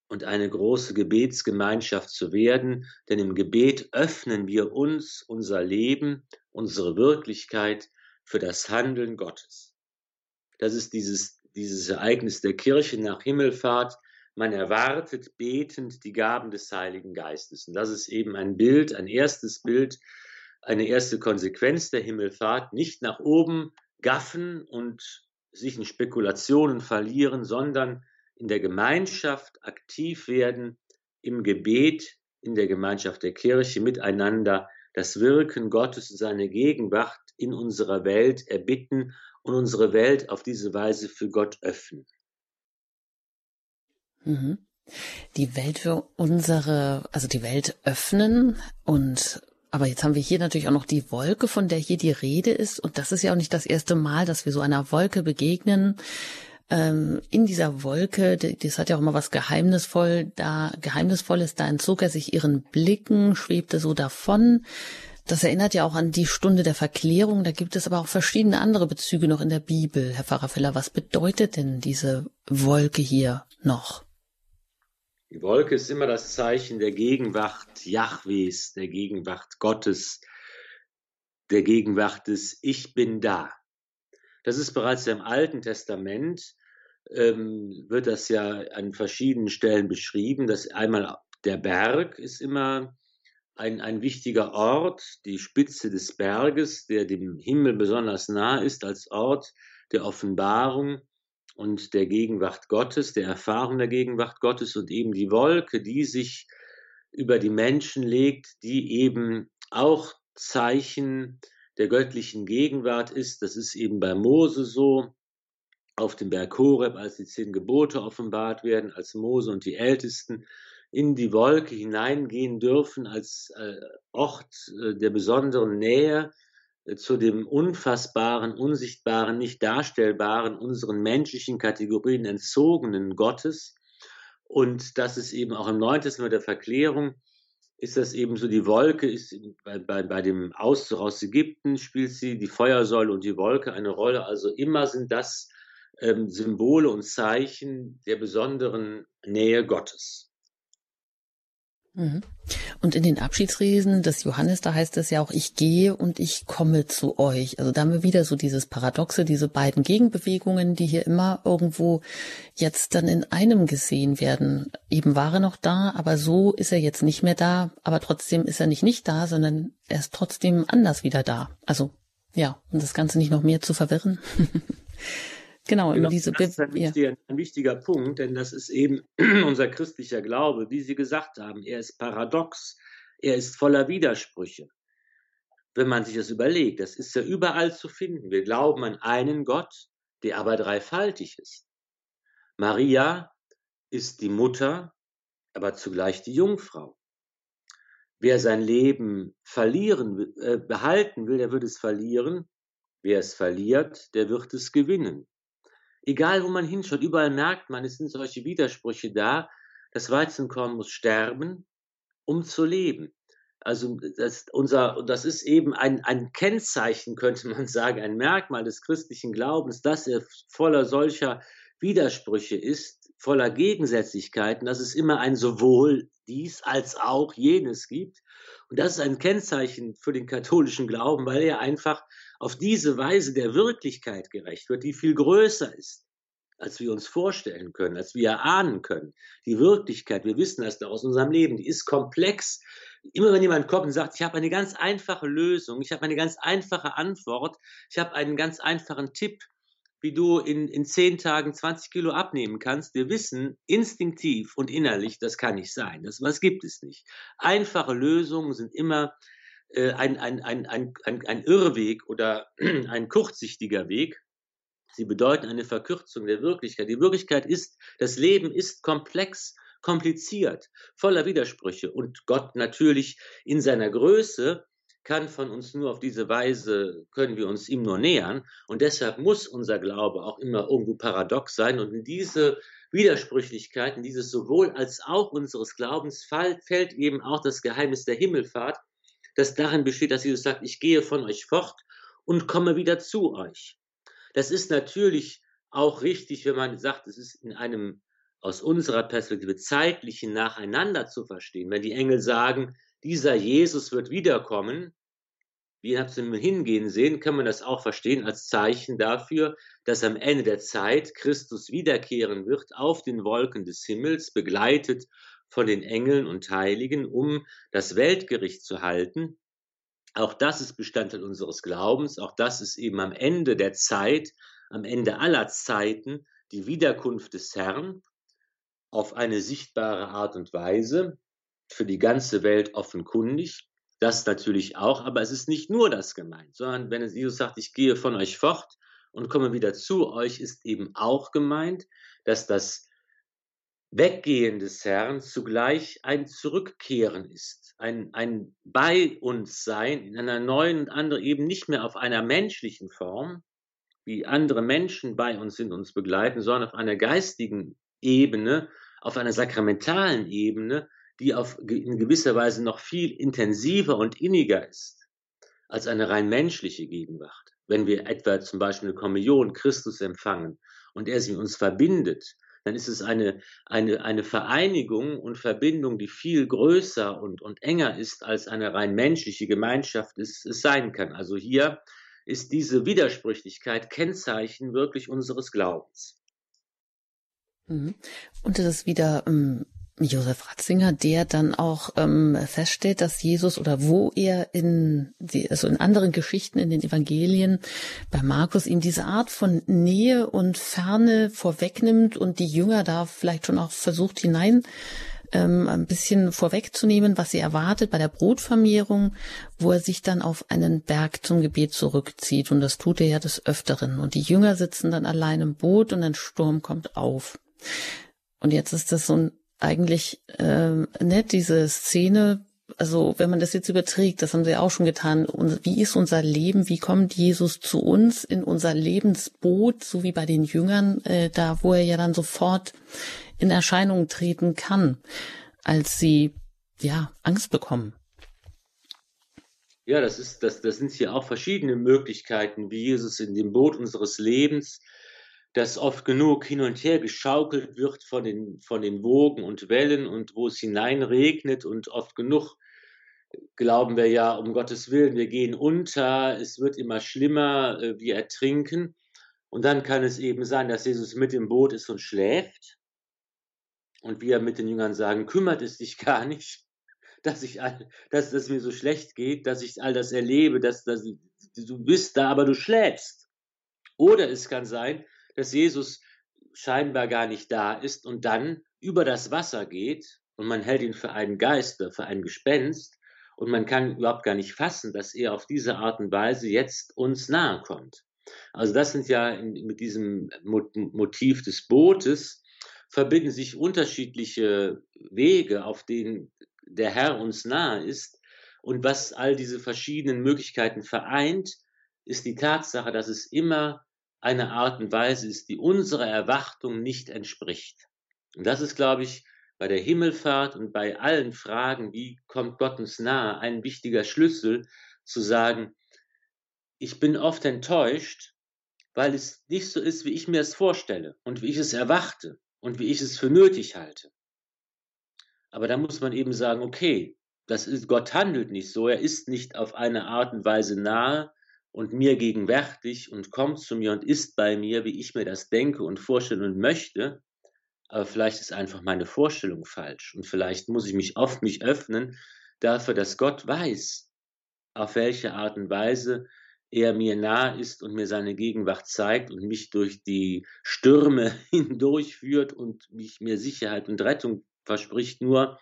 und eine große Gebetsgemeinschaft zu werden, denn im Gebet öffnen wir uns, unser Leben, unsere Wirklichkeit für das Handeln Gottes. Das ist dieses, dieses Ereignis der Kirche nach Himmelfahrt. Man erwartet betend die Gaben des Heiligen Geistes. Und das ist eben ein Bild, ein erstes Bild, eine erste Konsequenz der Himmelfahrt. Nicht nach oben gaffen und sich in Spekulationen verlieren, sondern in der Gemeinschaft aktiv werden, im Gebet, in der Gemeinschaft der Kirche miteinander das Wirken Gottes und seine Gegenwart in unserer Welt erbitten und unsere Welt auf diese Weise für Gott öffnen. Mhm. Die Welt für unsere, also die Welt öffnen und aber jetzt haben wir hier natürlich auch noch die Wolke, von der hier die Rede ist. Und das ist ja auch nicht das erste Mal, dass wir so einer Wolke begegnen ähm, in dieser Wolke, das hat ja auch immer was geheimnisvoll, da geheimnisvolles, da entzog er sich ihren Blicken, schwebte so davon. Das erinnert ja auch an die Stunde der Verklärung. Da gibt es aber auch verschiedene andere Bezüge noch in der Bibel. Herr Pfarrer was bedeutet denn diese Wolke hier noch? Die Wolke ist immer das Zeichen der Gegenwart Jahwes, der Gegenwart Gottes, der Gegenwart des Ich bin da. Das ist bereits im Alten Testament ähm, wird das ja an verschiedenen Stellen beschrieben. dass einmal der Berg ist immer ein, ein wichtiger Ort, die Spitze des Berges, der dem Himmel besonders nah ist, als Ort der Offenbarung und der Gegenwart Gottes, der Erfahrung der Gegenwart Gottes und eben die Wolke, die sich über die Menschen legt, die eben auch Zeichen der göttlichen Gegenwart ist. Das ist eben bei Mose so, auf dem Berg Horeb, als die zehn Gebote offenbart werden, als Mose und die Ältesten in die Wolke hineingehen dürfen als äh, Ort äh, der besonderen Nähe äh, zu dem unfassbaren, unsichtbaren, nicht darstellbaren, unseren menschlichen Kategorien entzogenen Gottes. Und das ist eben auch im Neuen Testament der Verklärung, ist das eben so, die Wolke ist bei, bei, bei dem Auszug aus Ägypten spielt sie die Feuersäule und die Wolke eine Rolle. Also immer sind das ähm, Symbole und Zeichen der besonderen Nähe Gottes. Mhm. Und in den Abschiedsreden des Johannes, da heißt es ja auch, ich gehe und ich komme zu euch. Also da haben wir wieder so dieses Paradoxe, diese beiden Gegenbewegungen, die hier immer irgendwo jetzt dann in einem gesehen werden. Eben war er noch da, aber so ist er jetzt nicht mehr da, aber trotzdem ist er nicht nicht da, sondern er ist trotzdem anders wieder da. Also ja, um das Ganze nicht noch mehr zu verwirren. Genau, genau diese das ist ein wichtiger, ja. ein wichtiger Punkt, denn das ist eben unser christlicher Glaube, wie Sie gesagt haben. Er ist paradox, er ist voller Widersprüche. Wenn man sich das überlegt, das ist ja überall zu finden. Wir glauben an einen Gott, der aber dreifaltig ist. Maria ist die Mutter, aber zugleich die Jungfrau. Wer sein Leben verlieren, äh, behalten will, der wird es verlieren. Wer es verliert, der wird es gewinnen. Egal, wo man hinschaut, überall merkt man, es sind solche Widersprüche da. Das Weizenkorn muss sterben, um zu leben. Also das, unser, das ist eben ein, ein Kennzeichen, könnte man sagen, ein Merkmal des christlichen Glaubens, dass er voller solcher Widersprüche ist, voller Gegensätzlichkeiten, dass es immer ein sowohl dies als auch jenes gibt. Und das ist ein Kennzeichen für den katholischen Glauben, weil er einfach auf diese Weise der Wirklichkeit gerecht wird, die viel größer ist, als wir uns vorstellen können, als wir erahnen können. Die Wirklichkeit, wir wissen das da aus unserem Leben, die ist komplex. Immer wenn jemand kommt und sagt, ich habe eine ganz einfache Lösung, ich habe eine ganz einfache Antwort, ich habe einen ganz einfachen Tipp, wie du in, in zehn Tagen 20 Kilo abnehmen kannst. Wir wissen instinktiv und innerlich, das kann nicht sein. Das was gibt es nicht. Einfache Lösungen sind immer ein, ein, ein, ein, ein, ein Irrweg oder ein kurzsichtiger Weg. Sie bedeuten eine Verkürzung der Wirklichkeit. Die Wirklichkeit ist, das Leben ist komplex, kompliziert, voller Widersprüche. Und Gott natürlich in seiner Größe kann von uns nur auf diese Weise, können wir uns ihm nur nähern. Und deshalb muss unser Glaube auch immer irgendwo paradox sein. Und in diese Widersprüchlichkeiten, dieses sowohl als auch unseres Glaubens fällt eben auch das Geheimnis der Himmelfahrt, das darin besteht, dass Jesus sagt, ich gehe von euch fort und komme wieder zu euch. Das ist natürlich auch richtig, wenn man sagt, es ist in einem aus unserer Perspektive zeitlichen Nacheinander zu verstehen. Wenn die Engel sagen, dieser Jesus wird wiederkommen, wie habt ihr hingehen sehen, kann man das auch verstehen als Zeichen dafür, dass am Ende der Zeit Christus wiederkehren wird auf den Wolken des Himmels, begleitet von den Engeln und Heiligen, um das Weltgericht zu halten. Auch das ist Bestandteil unseres Glaubens. Auch das ist eben am Ende der Zeit, am Ende aller Zeiten die Wiederkunft des Herrn auf eine sichtbare Art und Weise, für die ganze Welt offenkundig. Das natürlich auch, aber es ist nicht nur das gemeint, sondern wenn Jesus sagt, ich gehe von euch fort und komme wieder zu euch, ist eben auch gemeint, dass das Weggehen des Herrn zugleich ein Zurückkehren ist, ein, ein bei uns sein in einer neuen und anderen eben nicht mehr auf einer menschlichen Form, wie andere Menschen bei uns sind, uns begleiten, sondern auf einer geistigen Ebene, auf einer sakramentalen Ebene, die auf, in gewisser Weise noch viel intensiver und inniger ist als eine rein menschliche Gegenwart. Wenn wir etwa zum Beispiel eine Kommunion Christus empfangen und er sie uns verbindet, dann ist es eine, eine, eine Vereinigung und Verbindung, die viel größer und, und enger ist, als eine rein menschliche Gemeinschaft es, es sein kann. Also hier ist diese Widersprüchlichkeit Kennzeichen wirklich unseres Glaubens. Mhm. Und das wieder ähm, Josef Ratzinger, der dann auch ähm, feststellt, dass Jesus oder wo er in die, also in anderen Geschichten in den Evangelien bei Markus ihm diese Art von Nähe und Ferne vorwegnimmt und die Jünger da vielleicht schon auch versucht hinein ähm, ein bisschen vorwegzunehmen, was sie erwartet bei der Brotvermehrung, wo er sich dann auf einen Berg zum Gebet zurückzieht. Und das tut er ja des Öfteren. Und die Jünger sitzen dann allein im Boot und ein Sturm kommt auf. Und jetzt ist das so ein eigentlich äh, nett, diese Szene, also wenn man das jetzt überträgt, das haben sie auch schon getan, und wie ist unser Leben, wie kommt Jesus zu uns in unser Lebensboot, so wie bei den Jüngern, äh, da wo er ja dann sofort in Erscheinung treten kann, als sie ja Angst bekommen. Ja, das ist, das, das sind hier auch verschiedene Möglichkeiten, wie Jesus in dem Boot unseres Lebens das oft genug hin und her geschaukelt wird von den, von den Wogen und Wellen und wo es hineinregnet und oft genug glauben wir ja, um Gottes Willen, wir gehen unter, es wird immer schlimmer, äh, wir ertrinken. Und dann kann es eben sein, dass Jesus mit im Boot ist und schläft. Und wir mit den Jüngern sagen, kümmert es dich gar nicht, dass, ich all, dass es mir so schlecht geht, dass ich all das erlebe, dass, dass du bist da, aber du schläfst. Oder es kann sein, dass Jesus scheinbar gar nicht da ist und dann über das Wasser geht und man hält ihn für einen Geister, für ein Gespenst und man kann überhaupt gar nicht fassen, dass er auf diese Art und Weise jetzt uns nahe kommt. Also das sind ja in, mit diesem Motiv des Bootes verbinden sich unterschiedliche Wege, auf denen der Herr uns nahe ist. Und was all diese verschiedenen Möglichkeiten vereint, ist die Tatsache, dass es immer eine Art und Weise ist, die unserer Erwartung nicht entspricht. Und das ist, glaube ich, bei der Himmelfahrt und bei allen Fragen, wie kommt Gott uns nahe, ein wichtiger Schlüssel zu sagen, ich bin oft enttäuscht, weil es nicht so ist, wie ich mir es vorstelle und wie ich es erwarte und wie ich es für nötig halte. Aber da muss man eben sagen, okay, das ist, Gott handelt nicht so, er ist nicht auf eine Art und Weise nahe, und mir gegenwärtig und kommt zu mir und ist bei mir, wie ich mir das denke und vorstelle und möchte. Aber vielleicht ist einfach meine Vorstellung falsch und vielleicht muss ich mich auf mich öffnen dafür, dass Gott weiß, auf welche Art und Weise er mir nahe ist und mir seine Gegenwart zeigt und mich durch die Stürme hindurchführt und mich mir Sicherheit und Rettung verspricht. Nur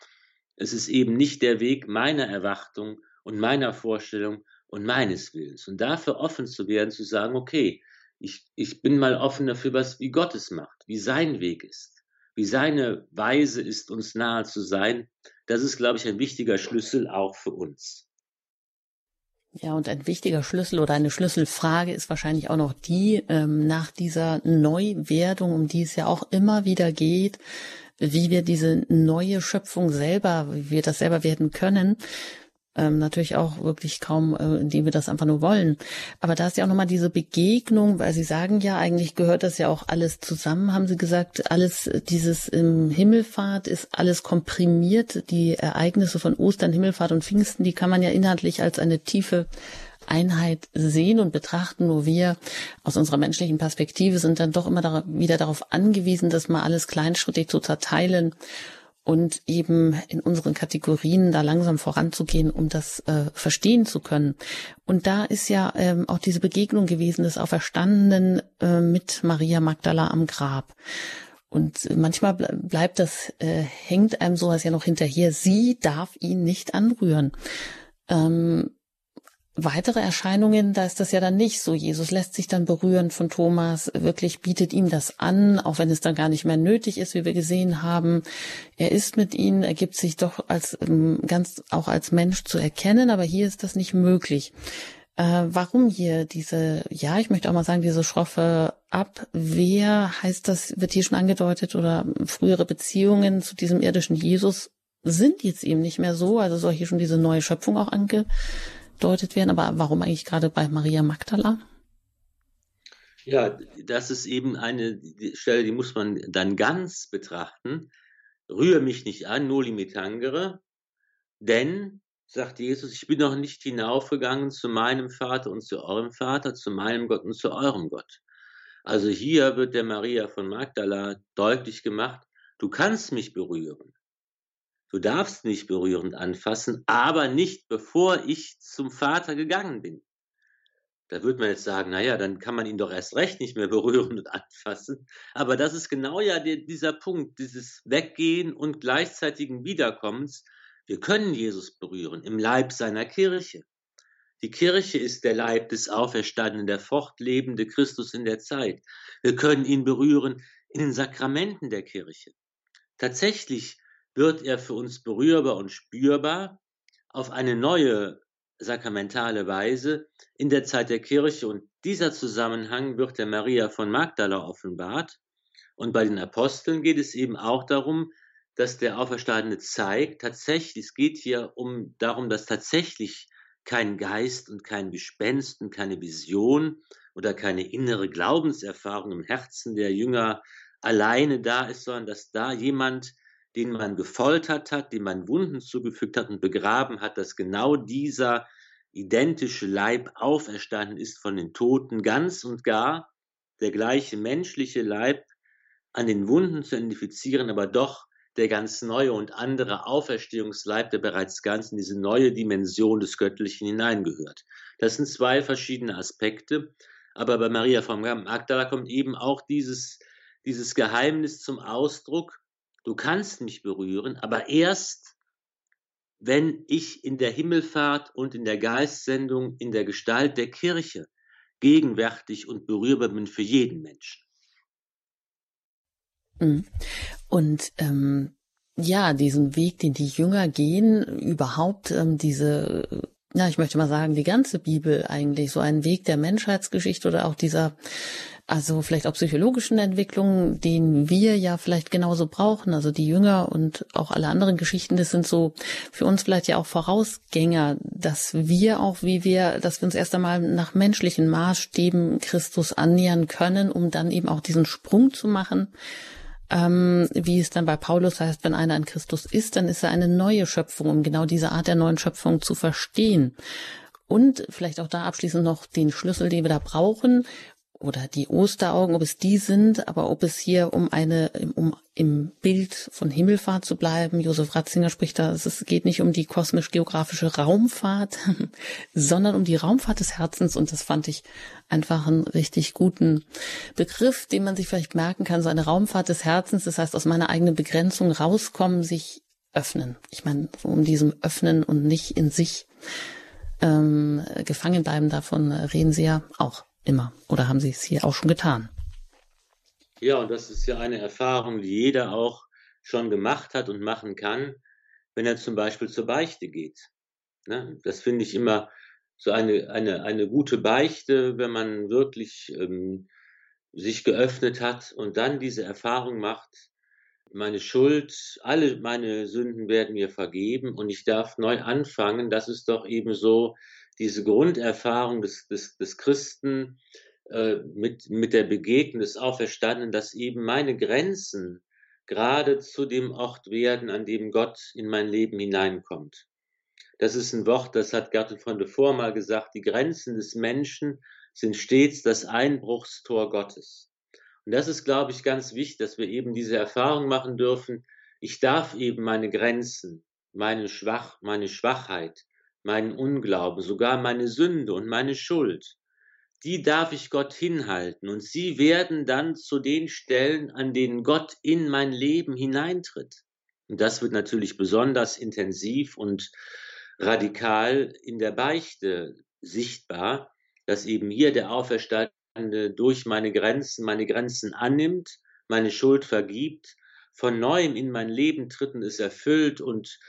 es ist eben nicht der Weg meiner Erwartung und meiner Vorstellung, und meines Willens. Und dafür offen zu werden, zu sagen, okay, ich, ich bin mal offen dafür, was, wie Gott es macht, wie sein Weg ist, wie seine Weise ist, uns nahe zu sein. Das ist, glaube ich, ein wichtiger Schlüssel auch für uns. Ja, und ein wichtiger Schlüssel oder eine Schlüsselfrage ist wahrscheinlich auch noch die ähm, nach dieser Neuwerdung, um die es ja auch immer wieder geht, wie wir diese neue Schöpfung selber, wie wir das selber werden können ähm, natürlich auch wirklich kaum, äh, indem wir das einfach nur wollen. Aber da ist ja auch nochmal diese Begegnung, weil Sie sagen ja, eigentlich gehört das ja auch alles zusammen, haben Sie gesagt, alles dieses im Himmelfahrt ist alles komprimiert. Die Ereignisse von Ostern, Himmelfahrt und Pfingsten, die kann man ja inhaltlich als eine tiefe Einheit sehen und betrachten. Nur wir aus unserer menschlichen Perspektive sind dann doch immer wieder darauf angewiesen, das mal alles kleinschrittig zu zerteilen und eben in unseren Kategorien da langsam voranzugehen, um das äh, verstehen zu können. Und da ist ja ähm, auch diese Begegnung gewesen des Auferstandenen äh, mit Maria Magdala am Grab. Und manchmal bleibt das, äh, hängt einem sowas ja noch hinterher. Sie darf ihn nicht anrühren. Ähm, weitere Erscheinungen, da ist das ja dann nicht so. Jesus lässt sich dann berühren von Thomas, wirklich bietet ihm das an, auch wenn es dann gar nicht mehr nötig ist, wie wir gesehen haben. Er ist mit ihnen, er gibt sich doch als ähm, ganz auch als Mensch zu erkennen, aber hier ist das nicht möglich. Äh, warum hier diese, ja, ich möchte auch mal sagen, diese schroffe Abwehr, heißt das, wird hier schon angedeutet, oder frühere Beziehungen zu diesem irdischen Jesus sind jetzt eben nicht mehr so, also soll hier schon diese neue Schöpfung auch ange angedeutet werden, aber warum eigentlich gerade bei Maria Magdala? Ja, das ist eben eine Stelle, die muss man dann ganz betrachten. Rühre mich nicht an, noli me tangere, denn, sagt Jesus, ich bin noch nicht hinaufgegangen zu meinem Vater und zu eurem Vater, zu meinem Gott und zu eurem Gott. Also hier wird der Maria von Magdala deutlich gemacht, du kannst mich berühren. Du darfst mich berührend anfassen, aber nicht bevor ich zum Vater gegangen bin. Da würde man jetzt sagen, naja, dann kann man ihn doch erst recht nicht mehr berühren und anfassen. Aber das ist genau ja der, dieser Punkt, dieses Weggehen und gleichzeitigen Wiederkommens. Wir können Jesus berühren im Leib seiner Kirche. Die Kirche ist der Leib des Auferstandenen, der fortlebende Christus in der Zeit. Wir können ihn berühren in den Sakramenten der Kirche. Tatsächlich wird er für uns berührbar und spürbar auf eine neue sakramentale Weise in der Zeit der Kirche und dieser Zusammenhang wird der Maria von Magdala offenbart. Und bei den Aposteln geht es eben auch darum, dass der Auferstandene zeigt, tatsächlich, es geht hier um darum, dass tatsächlich kein Geist und kein Gespenst und keine Vision oder keine innere Glaubenserfahrung im Herzen der Jünger alleine da ist, sondern dass da jemand den man gefoltert hat, dem man Wunden zugefügt hat und begraben hat, dass genau dieser identische Leib auferstanden ist von den Toten, ganz und gar der gleiche menschliche Leib an den Wunden zu identifizieren, aber doch der ganz neue und andere Auferstehungsleib, der bereits ganz in diese neue Dimension des Göttlichen hineingehört. Das sind zwei verschiedene Aspekte, aber bei Maria von Magdala kommt eben auch dieses, dieses Geheimnis zum Ausdruck, du kannst mich berühren, aber erst, wenn ich in der Himmelfahrt und in der Geistsendung in der Gestalt der Kirche gegenwärtig und berührbar bin für jeden Menschen. Mhm. Und ähm, ja, diesen Weg, den die Jünger gehen, überhaupt ähm, diese, ja, ich möchte mal sagen, die ganze Bibel eigentlich, so ein Weg der Menschheitsgeschichte oder auch dieser also vielleicht auch psychologischen Entwicklungen, den wir ja vielleicht genauso brauchen. Also die Jünger und auch alle anderen Geschichten, das sind so für uns vielleicht ja auch Vorausgänger, dass wir auch, wie wir, dass wir uns erst einmal nach menschlichen Maßstäben Christus annähern können, um dann eben auch diesen Sprung zu machen. Ähm, wie es dann bei Paulus heißt, wenn einer in Christus ist, dann ist er eine neue Schöpfung, um genau diese Art der neuen Schöpfung zu verstehen. Und vielleicht auch da abschließend noch den Schlüssel, den wir da brauchen, oder die Osteraugen, ob es die sind, aber ob es hier um eine, um im Bild von Himmelfahrt zu bleiben. Josef Ratzinger spricht da, es geht nicht um die kosmisch-geografische Raumfahrt, sondern um die Raumfahrt des Herzens und das fand ich einfach einen richtig guten Begriff, den man sich vielleicht merken kann, so eine Raumfahrt des Herzens, das heißt aus meiner eigenen Begrenzung rauskommen, sich öffnen. Ich meine, so um diesem Öffnen und nicht in sich ähm, gefangen bleiben, davon reden Sie ja auch immer. Oder haben Sie es hier auch schon getan? Ja, und das ist ja eine Erfahrung, die jeder auch schon gemacht hat und machen kann, wenn er zum Beispiel zur Beichte geht. Ne? Das finde ich immer so eine, eine, eine gute Beichte, wenn man wirklich ähm, sich geöffnet hat und dann diese Erfahrung macht, meine Schuld, alle meine Sünden werden mir vergeben und ich darf neu anfangen. Das ist doch eben so diese Grunderfahrung des, des, des Christen äh, mit, mit der Begegnung des Auferstandenen, dass eben meine Grenzen gerade zu dem Ort werden, an dem Gott in mein Leben hineinkommt. Das ist ein Wort, das hat Gertrud von de Vor mal gesagt, die Grenzen des Menschen sind stets das Einbruchstor Gottes. Und das ist, glaube ich, ganz wichtig, dass wir eben diese Erfahrung machen dürfen. Ich darf eben meine Grenzen, meine Schwach, meine Schwachheit, meinen Unglauben, sogar meine Sünde und meine Schuld, die darf ich Gott hinhalten und sie werden dann zu den Stellen, an denen Gott in mein Leben hineintritt. Und das wird natürlich besonders intensiv und radikal in der Beichte sichtbar, dass eben hier der Auferstandene durch meine Grenzen, meine Grenzen annimmt, meine Schuld vergibt, von neuem in mein Leben tritt und es erfüllt und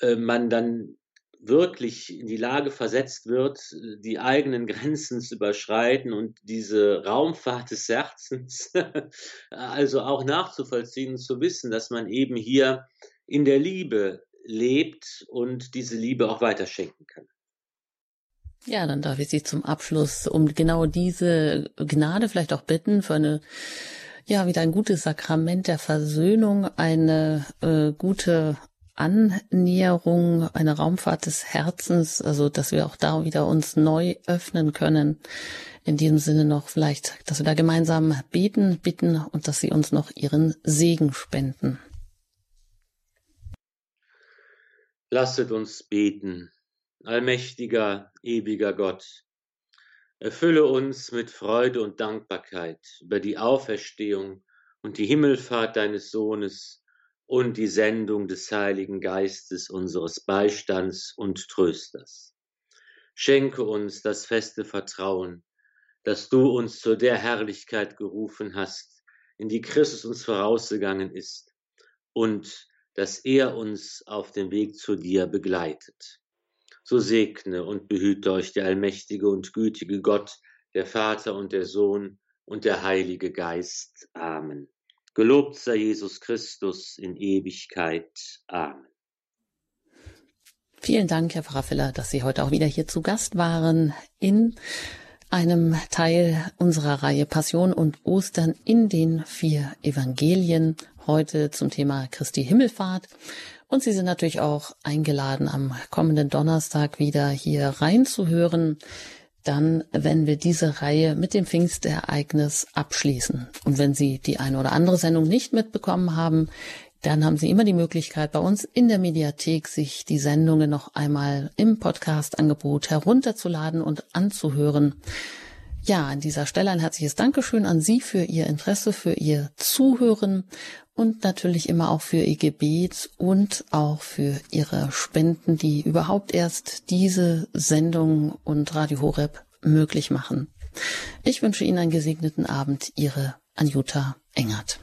äh, man dann wirklich in die Lage versetzt wird, die eigenen Grenzen zu überschreiten und diese Raumfahrt des Herzens also auch nachzuvollziehen zu wissen, dass man eben hier in der Liebe lebt und diese Liebe auch weiterschenken kann. Ja, dann darf ich Sie zum Abschluss um genau diese Gnade vielleicht auch bitten für eine ja, wieder ein gutes Sakrament der Versöhnung, eine äh, gute Annäherung, eine Raumfahrt des Herzens, also dass wir auch da wieder uns neu öffnen können. In diesem Sinne noch vielleicht, dass wir da gemeinsam beten, bitten und dass Sie uns noch Ihren Segen spenden. Lasset uns beten. Allmächtiger, ewiger Gott, erfülle uns mit Freude und Dankbarkeit über die Auferstehung und die Himmelfahrt deines Sohnes und die Sendung des Heiligen Geistes, unseres Beistands und Trösters. Schenke uns das feste Vertrauen, dass du uns zu der Herrlichkeit gerufen hast, in die Christus uns vorausgegangen ist, und dass er uns auf dem Weg zu dir begleitet so segne und behüte euch der allmächtige und gütige Gott, der Vater und der Sohn und der Heilige Geist. Amen. Gelobt sei Jesus Christus in Ewigkeit. Amen. Vielen Dank, Herr Pfarrer dass Sie heute auch wieder hier zu Gast waren in einem Teil unserer Reihe Passion und Ostern in den vier Evangelien. Heute zum Thema Christi Himmelfahrt. Und Sie sind natürlich auch eingeladen, am kommenden Donnerstag wieder hier reinzuhören. Dann, wenn wir diese Reihe mit dem Pfingstereignis abschließen. Und wenn Sie die eine oder andere Sendung nicht mitbekommen haben, dann haben Sie immer die Möglichkeit, bei uns in der Mediathek sich die Sendungen noch einmal im Podcast-Angebot herunterzuladen und anzuhören. Ja, an dieser Stelle ein herzliches Dankeschön an Sie für Ihr Interesse, für Ihr Zuhören und natürlich immer auch für Ihr Gebet und auch für Ihre Spenden, die überhaupt erst diese Sendung und Radio Horeb möglich machen. Ich wünsche Ihnen einen gesegneten Abend. Ihre Anjuta Engert.